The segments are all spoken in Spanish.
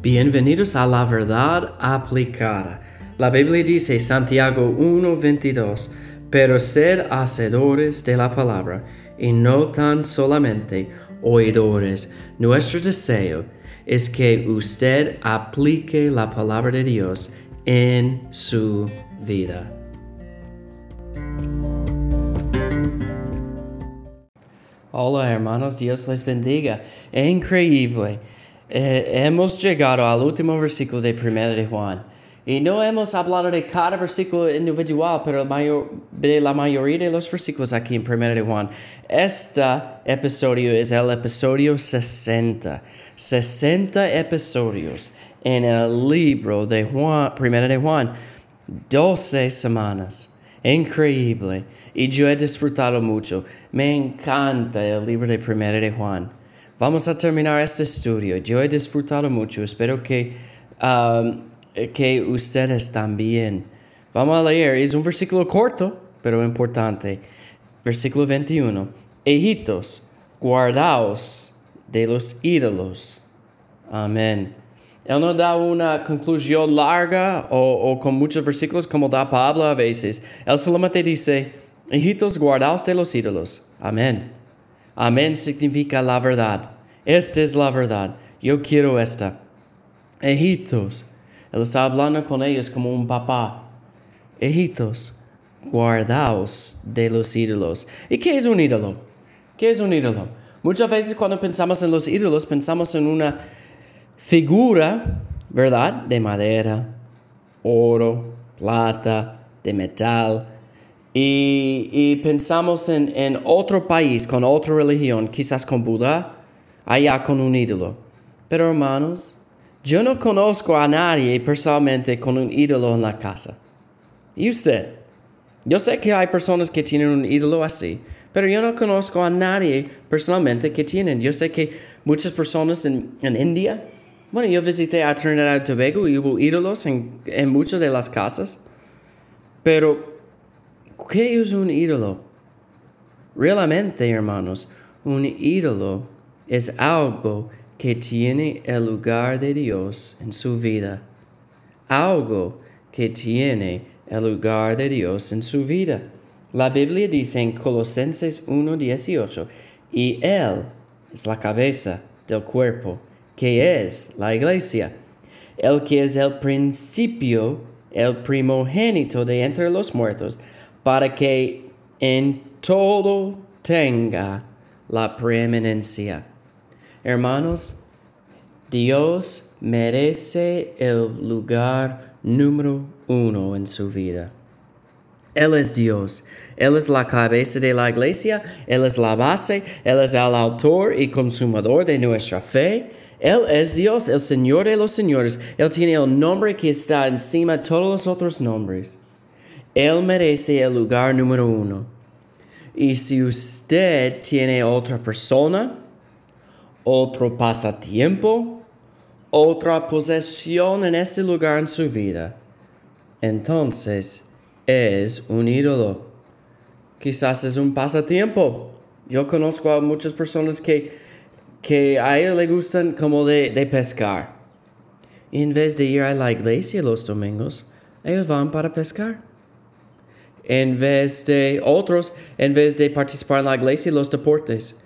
Bienvenidos a la verdad aplicada. La Biblia dice Santiago 1:22, pero sed hacedores de la palabra y no tan solamente oidores. Nuestro deseo es que usted aplique la palabra de Dios en su vida. Hola hermanos, Dios les bendiga. Increíble. Eh, hemos llegado al último versículo de 1 de Juan. Y no hemos hablado de cada versículo individual, pero de la mayoría de los versículos aquí en 1 de Juan. Este episodio es el episodio 60. 60 episodios en el libro de Juan, 1 de Juan. 12 semanas. Increíble. Y yo he disfrutado mucho. Me encanta el libro de Primera de Juan. Vamos a terminar este estudio. Yo he disfrutado mucho. Espero que, um, que ustedes también. Vamos a leer. Es un versículo corto, pero importante. Versículo 21. Hijitos, guardaos de los ídolos. Amén. Él no da una conclusión larga o, o, con muchos versículos como da Pablo a veces. Él solamente dice, hijitos, guardaos de los ídolos. Amén. Amén significa la verdad. Esta es la verdad. Yo quiero esta. Hijitos. Él está hablando con ellos como un papá. Hijitos, guardaos de los ídolos. ¿Y qué es un ídolo? ¿Qué es un ídolo? Muchas veces cuando pensamos en los ídolos pensamos en una figura, ¿verdad? De madera, oro, plata, de metal. Y, pensamos en, en, otro país, con otra religión, quizás con Buda, allá con un ídolo. Pero hermanos, yo no conozco a nadie personalmente con un ídolo en la casa. ¿Y usted? Yo sé que hay personas que tienen un ídolo así, pero yo no conozco a nadie personalmente que tienen. Yo sé que muchas personas en, en India bueno, yo visité a Trinidad y Tobago y hubo ídolos en, en muchas de las casas. Pero, ¿qué es un ídolo? Realmente, hermanos, un ídolo es algo que tiene el lugar de Dios en su vida. Algo que tiene el lugar de Dios en su vida. La Biblia dice en Colosenses 1:18, y Él es la cabeza del cuerpo que es la iglesia, el que es el principio, el primogénito de entre los muertos, para que en todo tenga la preeminencia. Hermanos, Dios merece el lugar número uno en su vida. Él es Dios. Él es la cabeza de la iglesia. Él es la base. Él es el autor y consumador de nuestra fe. Él es Dios, el Señor de los señores. Él tiene el nombre que está encima de todos los otros nombres. Él merece el lugar número uno. Y si usted tiene otra persona, otro pasatiempo, otra posesión en este lugar en su vida, entonces es un ídolo. Quizás es un pasatiempo. Yo conozco a muchas personas que que a ellos les gustan como de, de pescar. Y en vez de ir a la iglesia los domingos, ellos van para pescar. En vez de otros, en vez de participar en la iglesia, los deportes.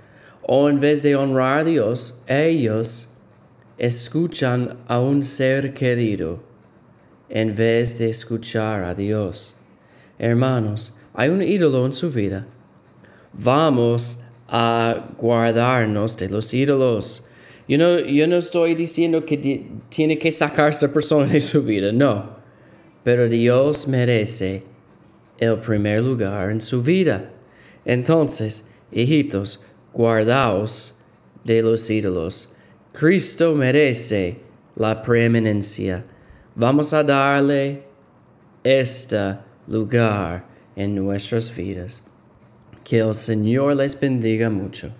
O en vez de honrar a Dios, ellos escuchan a un ser querido en vez de escuchar a Dios. Hermanos, hay un ídolo en su vida. Vamos a guardarnos de los ídolos. Yo no, yo no estoy diciendo que tiene que sacar esta persona de su vida, no. Pero Dios merece el primer lugar en su vida. Entonces, hijitos, guardaos de los ídolos. Cristo merece la preeminencia. Vamos a darle este lugar en nuestras vidas. Que el Señor les bendiga mucho.